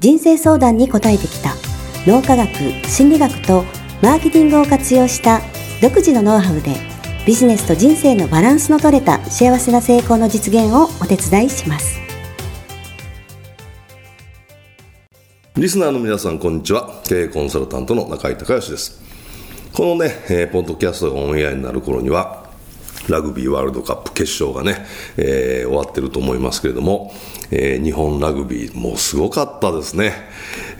人生相談に答えてきた。脳科学心理学とマーケティングを活用した独自のノウハウでビジネスと人生のバランスの取れた幸せな成功の実現をお手伝いします。リスナーの皆さんこんにちは。経営コンサルタントの中井隆義です。このね、えー、ポッドキャストがオンエアになる頃にはラグビーワールドカップ決勝がね、えー、終わってると思いますけれども、えー、日本ラグビーもうすごかったですね。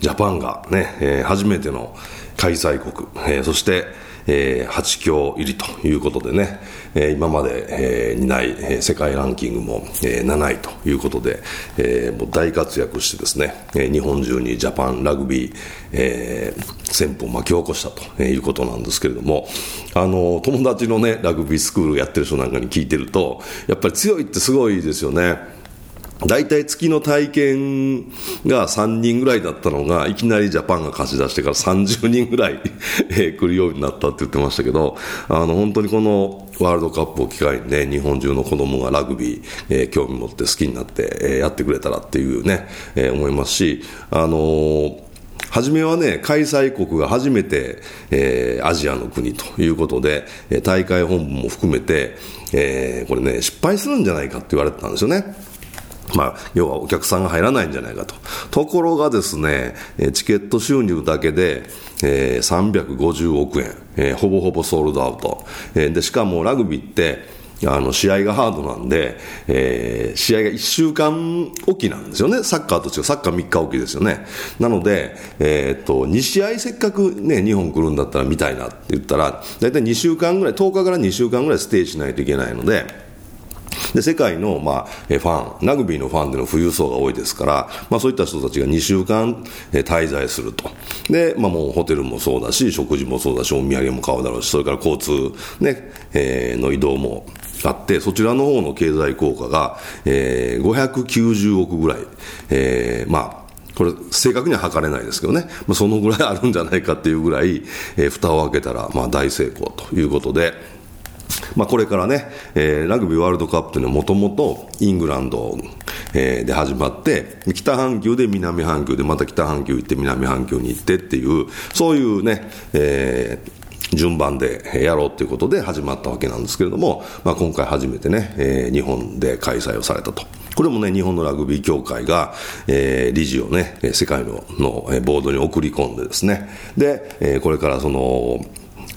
ジャパンがね、えー、初めての開催国、えー、そして、えー、8強入りということでね、えー、今まで、えー、にない、えー、世界ランキングも、えー、7位ということで、えー、もう大活躍してですね、えー、日本中にジャパンラグビー、えー、旋風を巻き起こしたということなんですけれども、あの、友達のね、ラグビースクールやってる人なんかに聞いてると、やっぱり強いってすごいですよね。大体月の体験が3人ぐらいだったのが、いきなりジャパンが貸し出してから30人ぐらい え来るようになったって言ってましたけど、あの、本当にこのワールドカップを機会にね、日本中の子供がラグビー、えー、興味持って好きになって、えー、やってくれたらっていうね、えー、思いますし、あのー初めはね、開催国が初めて、えー、アジアの国ということで、大会本部も含めて、えー、これね、失敗するんじゃないかって言われてたんですよね。まあ、要はお客さんが入らないんじゃないかと。ところがですね、チケット収入だけで、えー、350億円、えー、ほぼほぼソールドアウト。えー、で、しかもラグビーって、あの、試合がハードなんで、えー、試合が1週間おきなんですよね。サッカーと違う。サッカー3日おきですよね。なので、えー、っと、2試合せっかくね、日本来るんだったら見たいなって言ったら、だいたい2週間ぐらい、10日から2週間ぐらいステージしないといけないので、で世界の、まあ、ファン、ラグビーのファンでの富裕層が多いですから、まあ、そういった人たちが2週間、え滞在すると。で、まあ、もうホテルもそうだし、食事もそうだし、お土産も買うだろうし、それから交通、ね、えー、の移動もあって、そちらの方の経済効果が、えー、590億ぐらい、えー、まあ、これ、正確には測れないですけどね、まあ、そのぐらいあるんじゃないかっていうぐらい、えー、蓋を開けたら、まあ、大成功ということで、まあ、これからね、えー、ラグビーワールドカップというのはもともとイングランド、えー、で始まって、北半球で南半球でまた北半球行って南半球に行ってっていう、そういうね、えー順番でやろうということで始まったわけなんですけれども、まあ、今回初めてね、えー、日本で開催をされたと。これもね、日本のラグビー協会が、えー、理事をね、世界ののボードに送り込んでですね、で、えー、これからその、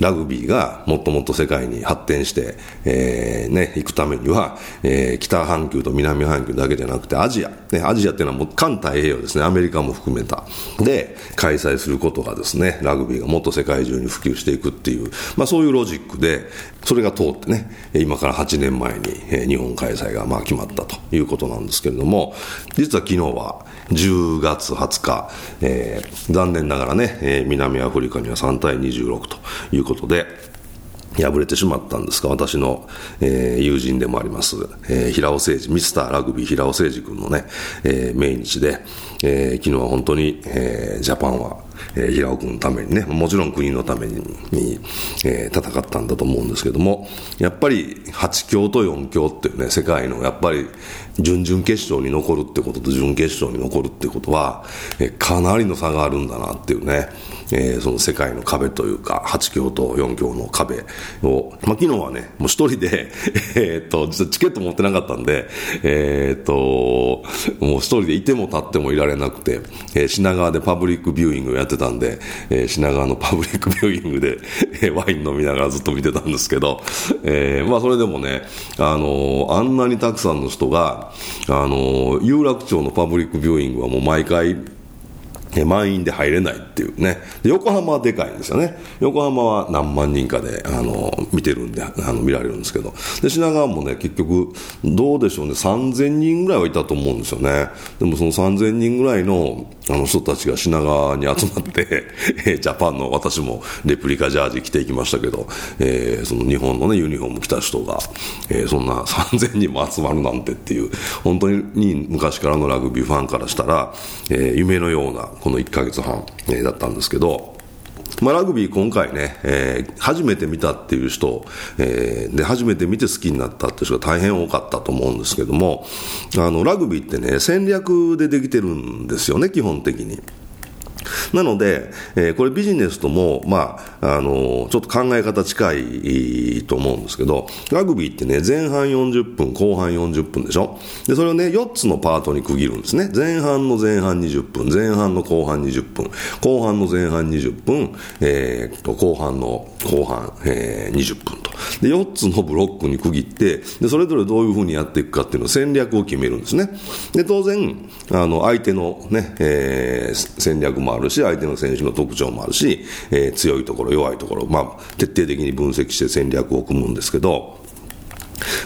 ラグビーがもっともっと世界に発展して、えー、ね、行くためには、えー、北半球と南半球だけじゃなくてアジア、ね、アジアっていうのはもう環太平洋ですね、アメリカも含めた。で、開催することがですね、ラグビーがもっと世界中に普及していくっていう、まあそういうロジックで、それが通ってね、今から8年前に、日本開催がまあ決まったということなんですけれども、実は昨日は10月20日、えー、残念ながらね、えー、南アフリカには3対26ということで、敗れてしまったんですが、私の、えー、友人でもあります、えー、平尾誠二、ミスターラグビー平尾誠二君のね、えー、命日で、えー、昨日は本当に、えー、ジャパンは、えー、平尾君のためにね、もちろん国のために、えー、戦ったんだと思うんですけども、やっぱり8強と4強っていうね、世界のやっぱり準々決勝に残るってことと準決勝に残るってことは、えー、かなりの差があるんだなっていうね、えー、その世界の壁というか、8強と4強の壁を、まあ、昨日はね、もう一人で えっと、実はチケット持ってなかったんで、えー、っと、もう一人でいても立ってもいられなくて、えー、品川でパブリックビューイングをやってたんで、えー、品川のパブリックビューイングで、えー、ワイン飲みながらずっと見てたんですけど、えー、まあそれでもね、あのー、あんなにたくさんの人が、あのー、有楽町のパブリックビューイングはもう毎回、満員で入れないっていうね。横浜はでかいんですよね。横浜は何万人かで、あの、見てるんで、あの、見られるんですけど。で、品川もね、結局、どうでしょうね、3000人ぐらいはいたと思うんですよね。でもその3000人ぐらいの、あの人たちが品川に集まって、えジャパンの私もレプリカジャージ着ていきましたけど、えー、その日本のね、ユニフォーム着た人が、えー、そんな3000人も集まるなんてっていう、本当に昔からのラグビーファンからしたら、えー、夢のような、この1ヶ月半、えー、だったんですけど、まあ、ラグビー今回ね、えー、初めて見たっていう人、えー、で、初めて見て好きになったっていう人が大変多かったと思うんですけども、あの、ラグビーってね、戦略でできてるんですよね、基本的に。なので、えー、これビジネスとも、まあ、あのちょっと考え方近いと思うんですけど、ラグビーってね、前半40分、後半40分でしょ？で、それをね、4つのパートに区切るんですね。前半の前半20分、前半の後半20分、後半の前半20分、えー、と、後半の後半、えー、20分と。で、4つのブロックに区切って、で、それぞれどういうふうにやっていくかっていうのを戦略を決めるんですね。で、当然、あの、相手のね、えー、戦略もあるし、相手の選手の特徴もあるし、えー、強いところ、弱いところ、まあ、徹底的に分析して戦略を組むんですけど、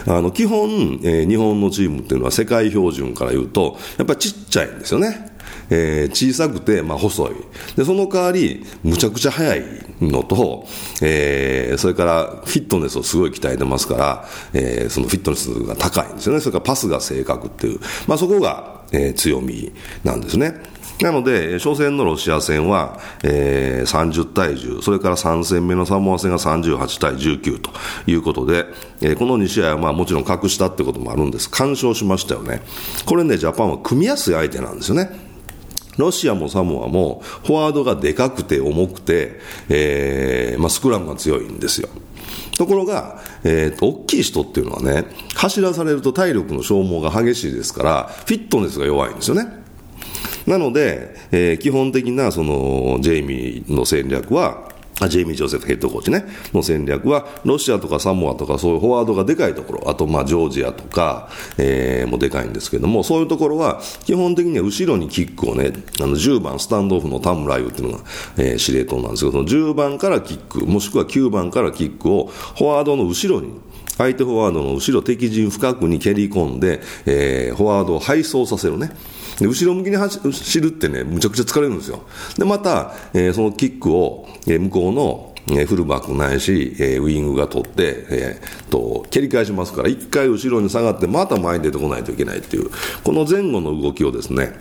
あの、基本、えー、日本のチームっていうのは世界標準から言うと、やっぱりちっちゃいんですよね。えー、小さくて、まあ、細い。で、その代わり、むちゃくちゃ速いのと、えー、それからフィットネスをすごい鍛えてますから、えー、そのフィットネスが高いんですよね。それからパスが正確っていう。まあ、そこが、えー、強みなんですね。なので、初戦のロシア戦は、えー、30対10、それから3戦目のサモア戦が38対19ということで、えー、この2試合はまあもちろん隠したってこともあるんです。干渉しましたよね。これね、ジャパンは組みやすい相手なんですよね。ロシアもサモアもフォワードがでかくて重くて、えーまあ、スクラムが強いんですよ。ところが、えー、大きい人っていうのはね、走らされると体力の消耗が激しいですから、フィットネスが弱いんですよね。なので、えー、基本的なそのジェイミーの戦略は、ジェイミー・ジョセフヘッドコーチね、の戦略は、ロシアとかサモアとか、そういうフォワードがでかいところ、あと、まあ、ジョージアとか、えー、もでかいんですけども、そういうところは、基本的には後ろにキックをね、あの、10番、スタンドオフの田村優っていうのが、えー、司令塔なんですけど、その10番からキック、もしくは9番からキックを、フォワードの後ろに、相手フォワードの後ろ敵陣深くに蹴り込んで、えー、フォワードを配送させるね。で後ろ向きに走るってね、むちゃくちゃ疲れるんですよ。で、また、えー、そのキックを、えー、向こうの、えー、フルバックないし、えー、ウイングが取って、えー、と、蹴り返しますから、一回後ろに下がって、また前に出てこないといけないっていう、この前後の動きをですね、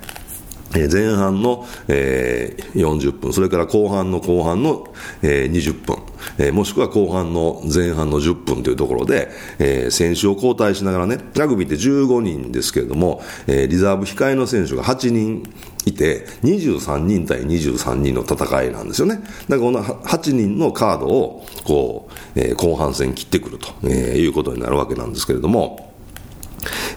前半の、えー、40分、それから後半の後半の、えー、20分、え、もしくは後半の前半の10分というところで、え、選手を交代しながらね、ラグビーって15人ですけれども、え、リザーブ控えの選手が8人いて、23人対23人の戦いなんですよね。だからこの8人のカードを、こう、え、後半戦切ってくると、え、いうことになるわけなんですけれども、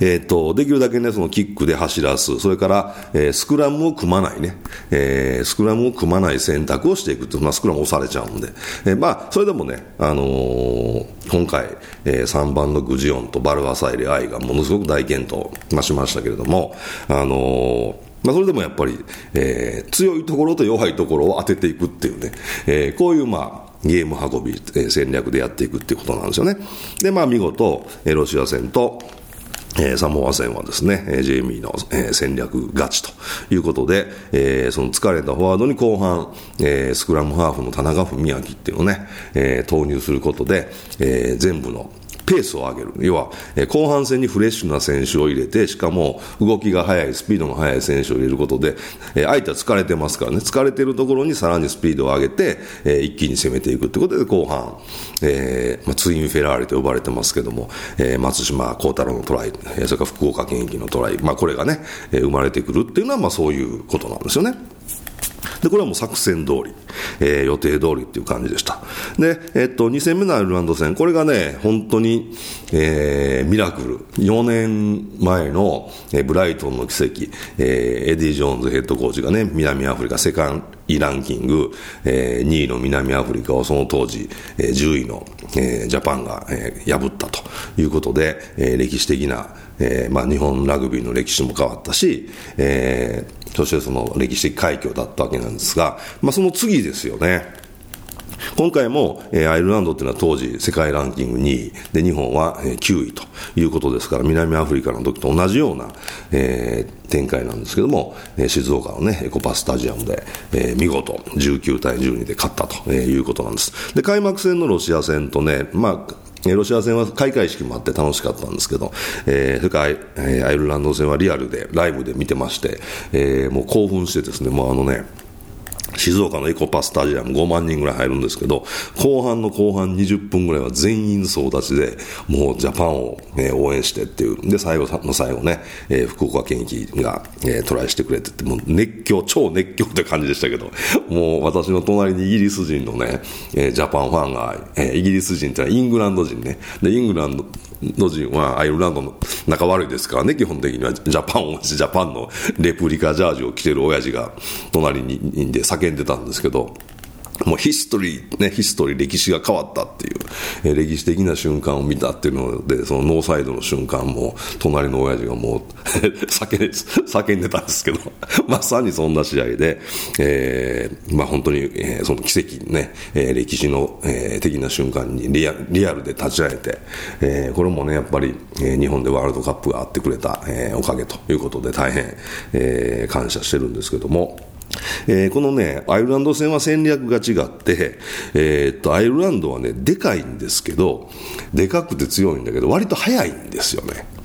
えっ、と、できるだけね、そのキックで走らす、それから、えー、スクラムを組まないね、えー、スクラムを組まない選択をしていくと、まあ、スクラム押されちゃうんで、えー、まあ、それでもね、あのー、今回、えー、3番のグジオンとバルアサイレアイがものすごく大健闘、まあ、しましたけれども、あのまあ、それでもやっぱり、えー、強いところと弱いところを当てていくっていうね、えー、こういうまあ、ゲーム運び、えー、戦略でやっていくっていうことなんですよね。で、まあ見事、えー、ロシア戦と、えー、サモア戦はですね、えー、ジェイミーの、えー、戦略勝ちということで、えー、その疲れたフォワードに後半、えー、スクラムハーフの田中文明っていうのをね、えー、投入することで、えー、全部のペースを上げる。要は、え、後半戦にフレッシュな選手を入れて、しかも動きが速い、スピードが速い選手を入れることで、え、相手は疲れてますからね、疲れてるところにさらにスピードを上げて、え、一気に攻めていくということで、後半、えま、ツインフェラーリと呼ばれてますけども、え、松島幸太郎のトライ、え、それから福岡県駅のトライ、まあ、これがね、え、生まれてくるっていうのは、まあ、そういうことなんですよね。で、これはもう作戦通り、えー、予定通りっていう感じでした。で、えっと、2戦目のアイルランド戦、これがね、本当に、えー、ミラクル。4年前の、えー、ブライトンの奇跡、えー、エディ・ジョーンズヘッドコーチがね、南アフリカセカン位ランキング、えー、2位の南アフリカをその当時、えー、10位の、えー、ジャパンが、えー、破ったということで、えー、歴史的な、えーまあ、日本ラグビーの歴史も変わったし、えー、そしてその歴史的快挙だったわけなんですが、まあ、その次ですよね。今回も、えー、アイルランドっていうのは当時世界ランキング2位で日本は、えー、9位ということですから南アフリカの時と同じような、えー、展開なんですけども、え、静岡のねエコパスタジアムで、え、見事19対12で勝ったということなんです。で開幕戦のロシア戦とねまあロシア戦は開会式もあって楽しかったんですけど、えー、それから、え、アイルランド戦はリアルで、ライブで見てまして、えー、もう興奮してですね、もうあのね、静岡のエコパスタジアム5万人ぐらい入るんですけど、後半の後半20分ぐらいは全員総立ちで、もうジャパンを、ね、応援してっていう。で、最後の最後ね、えー、福岡堅樹が、えー、トライしてくれてって、もう熱狂、超熱狂って感じでしたけど、もう私の隣にイギリス人のね、えー、ジャパンファンが、えー、イギリス人ってのはイングランド人ね。で、イングランドの人はアイルランドの仲悪いですからね、基本的には。ジャパンをジャパンのレプリカジャージを着てる親父が隣にいんで叫んでたんですけど、もうヒストリー、ね、ヒストリー、歴史が変わったっていう、え、歴史的な瞬間を見たっていうので、そのノーサイドの瞬間も、隣の親父がもう叫んで、たんですけど、まさにそんな試合で、えー、まあ本当に、えー、その奇跡ね、えー、歴史の、えー、的な瞬間にリアリアルで立ち会えて、えー、これもね、やっぱり、えー、日本でワールドカップがあってくれた、えー、おかげということで大変、えー、感謝してるんですけども、えー、このね、アイルランド戦は戦略が違って、えー、っと、アイルランドはね、でかいんですけど、でかくて強いんだけど、割と速いんですよね。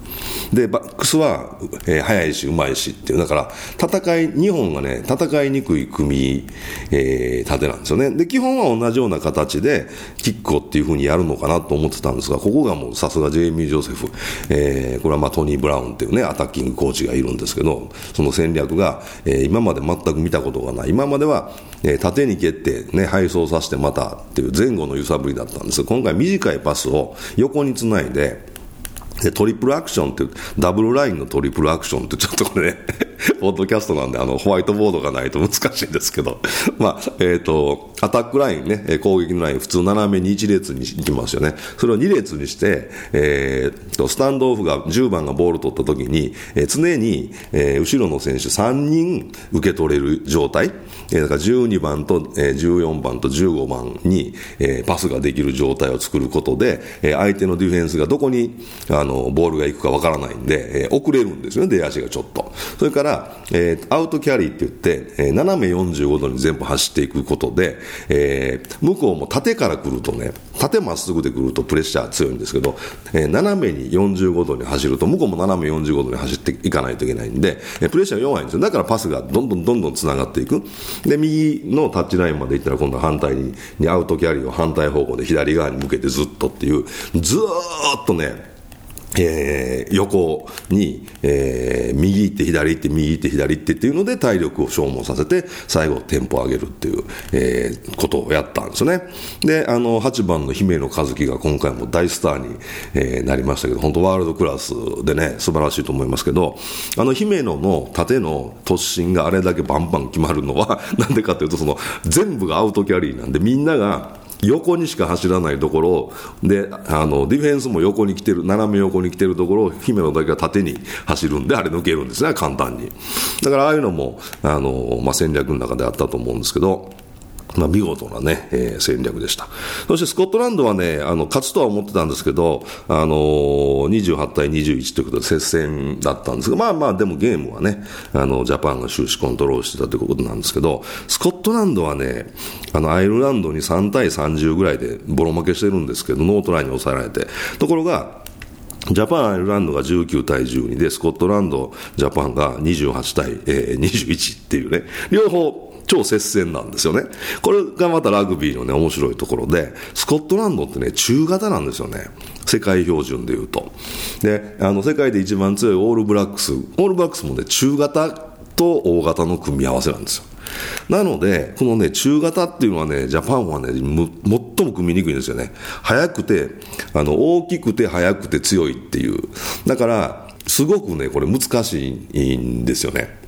で、バックスは、えー、速いし、うまいしっていう、だから、戦い、日本がね、戦いにくい組、えー、縦なんですよね。で、基本は同じような形で、キックをっていうふうにやるのかなと思ってたんですが、ここがもうさすがジェイミー・ジョセフ、えー、これはまあトニー・ブラウンっていうね、アタッキングコーチがいるんですけど、その戦略が、えー、今まで全く見たことがない。今までは、えー、縦に蹴って、ね、配送させてまたっていう前後の揺さぶりだったんです今回短いパスを横につないで、で、トリプルアクションっていう、ダブルラインのトリプルアクションってちょっとこれね ポッドキャストなんで、あの、ホワイトボードがないと難しいんですけど、まあ、えっ、ー、と、アタックラインね、攻撃のライン、普通斜めに1列に行きますよね。それを2列にして、えー、と、スタンドオフが、10番がボール取った時に、えー、常に、えー、後ろの選手3人受け取れる状態。えー、だから12番と、えー、14番と15番に、えー、パスができる状態を作ることで、えー、相手のディフェンスがどこに、あの、ボールが行くかわからないんで、えー、遅れるんですよね、出足がちょっと。それから、えー、アウトキャリーって言って、えー、斜め45度に全部走っていくことで、えー、向こうも縦から来るとね、縦まっすぐで来るとプレッシャー強いんですけど、えー、斜めに45度に走ると、向こうも斜め45度に走っていかないといけないんで、えー、プレッシャー弱いんですよ。だからパスがどんどんどんどん繋がっていく。で、右のタッチラインまで行ったら今度は反対に、にアウトキャリーを反対方向で左側に向けてずっとっていう、ずーっとね、えー、横に、えー、右行って左行って右行って左行ってっていうので体力を消耗させて最後テンポを上げるっていう、えー、ことをやったんですよね。であの8番の姫野和樹が今回も大スターに、えー、なりましたけど本当ワールドクラスでね素晴らしいと思いますけどあの姫野の縦の突進があれだけバンバン決まるのは なんでかというとその全部がアウトキャリーなんでみんなが横にしか走らないところであのディフェンスも横に来てる斜め横に来てるところを姫野だけが縦に走るんであれ抜けるんですね簡単に。だからああいうのもあの、まあ、戦略の中であったと思うんですけどまあ、見事なね、えー、戦略でした。そしてスコットランドはね、あの、勝つとは思ってたんですけど、あのー、28対21ということで接戦だったんですが、まあまあ、でもゲームはね、あの、ジャパンが終始コントロールしてたということなんですけど、スコットランドはね、あの、アイルランドに3対30ぐらいでボロ負けしてるんですけど、ノートライに抑えられて、ところが、ジャパン、アイルランドが19対12で、スコットランド、ジャパンが28対、えー、21っていうね、両方、超接戦なんですよね。これがまたラグビーのね、面白いところで、スコットランドってね、中型なんですよね。世界標準で言うと。で、あの、世界で一番強いオールブラックス、オールブラックスもね、中型と大型の組み合わせなんですよ。なので、このね、中型っていうのはね、ジャパンはね、最も組みにくいんですよね。速くて、あの、大きくて速くて強いっていう。だから、すごくね、これ難しいんですよね。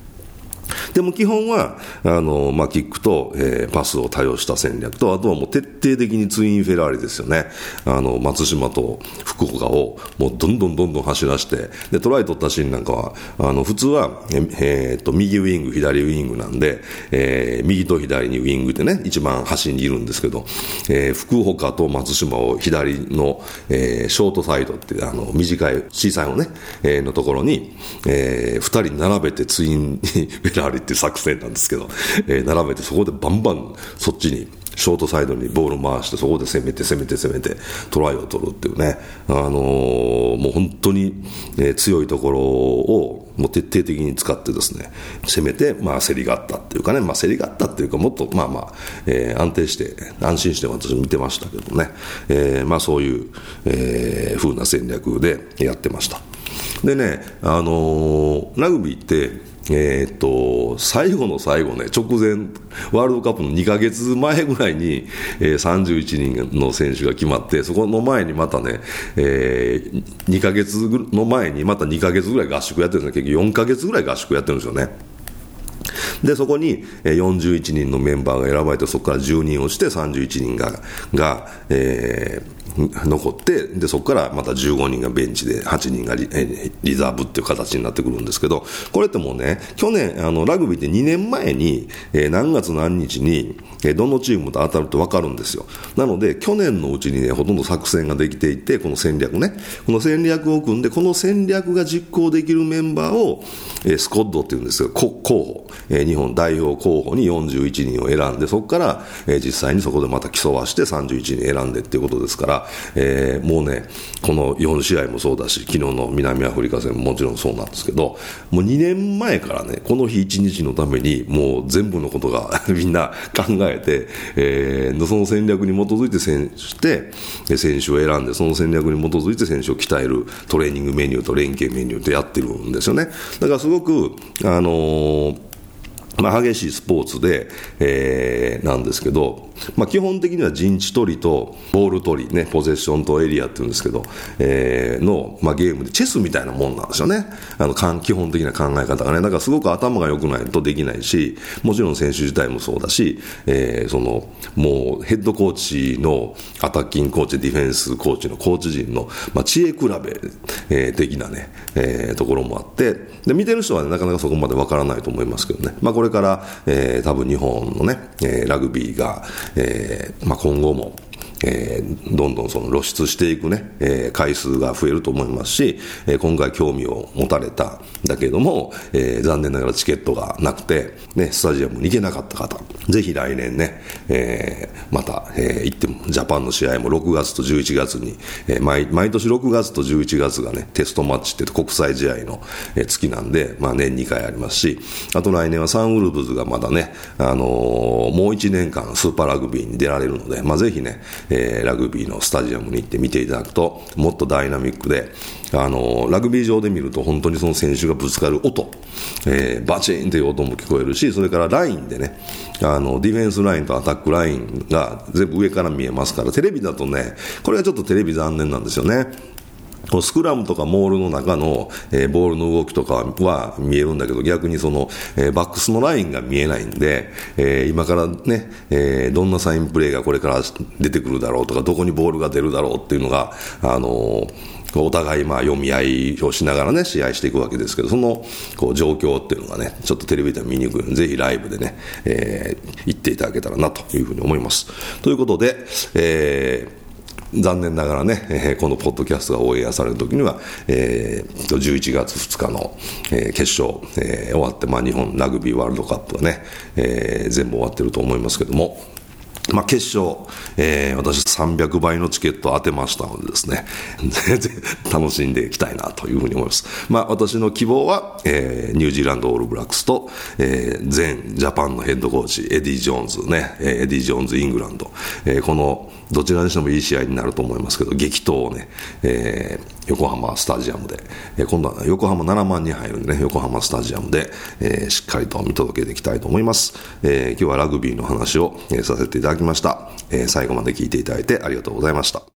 でも基本は、あの、まあ、キックと、えー、パスを多用した戦略と、あとはもう徹底的にツインフェラーリですよね。あの、松島と福岡を、もうどんどんどんどん走らして、で、トライ取ったシーンなんかは、あの、普通は、えー、っと、右ウイング、左ウイングなんで、えー、右と左にウイングでね、一番端にいるんですけど、えー、福岡と松島を左の、えー、ショートサイドって、あの、短い、小さいのね、えー、のところに、えー、二人並べてツインラーリっていう作戦なんですけど、えー、並べてそこでバンバンそっちにショートサイドにボール回してそこで攻めて攻めて攻めてトライを取るっていうね、あのー、もう本当に、えー、強いところをもう徹底的に使ってですね攻めて、まあ、競りがあったっていうかね、まあ、競りがあったっていうかもっとまあまあ、えー、安定して安心して私見てましたけどね、えーまあ、そういう、えー、風な戦略でやってましたでね、あのー、ラグビーってえー、っと、最後の最後ね、直前、ワールドカップの2か月前ぐらいに、えー、31人の選手が決まって、そこの前にまたね、えー、2か月の前にまた2か月ぐらい合宿やってるんですね、結局4か月ぐらい合宿やってるんですよね。で、そこに41人のメンバーが選ばれて、そこから10人をして31人が、がえー、残ってでそこからまた15人がベンチで8人がリリザーブっていう形になってくるんですけどこれってもうね去年あのラグビーって2年前に、えー、何月何日に、えー、どのチームと当たると分かるんですよ。なので去年のうちにねほとんど作戦ができていてこの戦略ね。この戦略を組んでこの戦略が実行できるメンバーを、えー、スコッドっていうんですが候補、ー、日本代表候補に41人を選んでそこから、えー、実際にそこでまた競わして31人選んでっていうことですからえー、もうね、この4試合もそうだし、昨日の南アフリカ戦ももちろんそうなんですけど、もう2年前からね、この日1日のために、もう全部のことが みんな考えて、えー、その戦略に基づいて選手して選手を選んで、その戦略に基づいて選手を鍛えるトレーニングメニューと連携メニューってやってるんですよね。だからすごく、あのーまあ、激しいスポーツで、えー、なんですけど、まあ、基本的には陣地取りとボール取り、ね、ポゼッションとエリアっていうんですけど、えー、の、まあ、ゲームでチェスみたいなもんなんですよね。あの、基本的な考え方がね。だからすごく頭が良くないとできないし、もちろん選手自体もそうだし、えー、その、もうヘッドコーチのアタッキングコーチ、ディフェンスコーチのコーチ陣の、まあ、知恵比べ、えー、的なね、えー、ところもあって、で、見てる人は、ね、なかなかそこまでわからないと思いますけどね。まあ、これれから、えー、多分日本のね、えー、ラグビーが、えーまあ、今後もえー、どんどんその露出していくね、えー、回数が増えると思いますし、えー、今回興味を持たれただけども、えー、残念ながらチケットがなくて、ね、スタジアムに行けなかった方、ぜひ来年ね、えー、また、えー、行っても、ジャパンの試合も6月と11月に、えー、毎毎年6月と11月がね、テストマッチって国際試合の、月なんで、まあ年2回ありますし、あと来年はサンウルブズがまだね、あのー、もう1年間スーパーラグビーに出られるので、まあぜひね、えー、ラグビーのスタジアムに行って見ていただくと、もっとダイナミックで、あのラグビー場で見ると本当にその選手がぶつかる音、えー、バチンという音も聞こえるし、それからラインでね、あのディフェンスラインとアタックラインが全部上から見えますから、テレビだとね、これはちょっとテレビ残念なんですよね。スクラムとかモールの中の、えー、ボールの動きとかは見えるんだけど、逆にその、えー、バックスのラインが見えないんで、えー、今からね、えどんなサインプレーがこれから出てくるだろうとか、どこにボールが出るだろうっていうのが、あのお互いまあ読み合いをしながらね、試合していくわけですけど、そのこう状況っていうのがね、ちょっとテレビでは見にくいので、ぜひライブでね、えー、行っていただけたらなというふうに思います。ということで、えー残念ながらね、えー、このポッドキャストがオンエアされるときには、えー、11月2日の、えー、決勝、えー、終わって、まあ、日本ラグビーワールドカップがね、えー、全部終わってると思いますけども、まあ、決勝、えー、私300倍のチケットを当てましたのでですね、全然楽しんでいきたいなというふうに思います。まあ、私の希望は、えー、ニュージーランドオールブラックスと、えー、前ジャパンのヘッドコーチ、エディ・ジョーンズね、エディ・ジョーンズ・イングランド、えー、このどちらにしてもいい試合になると思いますけど、激闘をね、えー、横浜スタジアムで、えー、今度は横浜7万に入るんでね、横浜スタジアムで、えー、しっかりと見届けていきたいと思います。えー、今日はラグビーの話を、え、させていただきました。えー、最後まで聞いていただいてありがとうございました。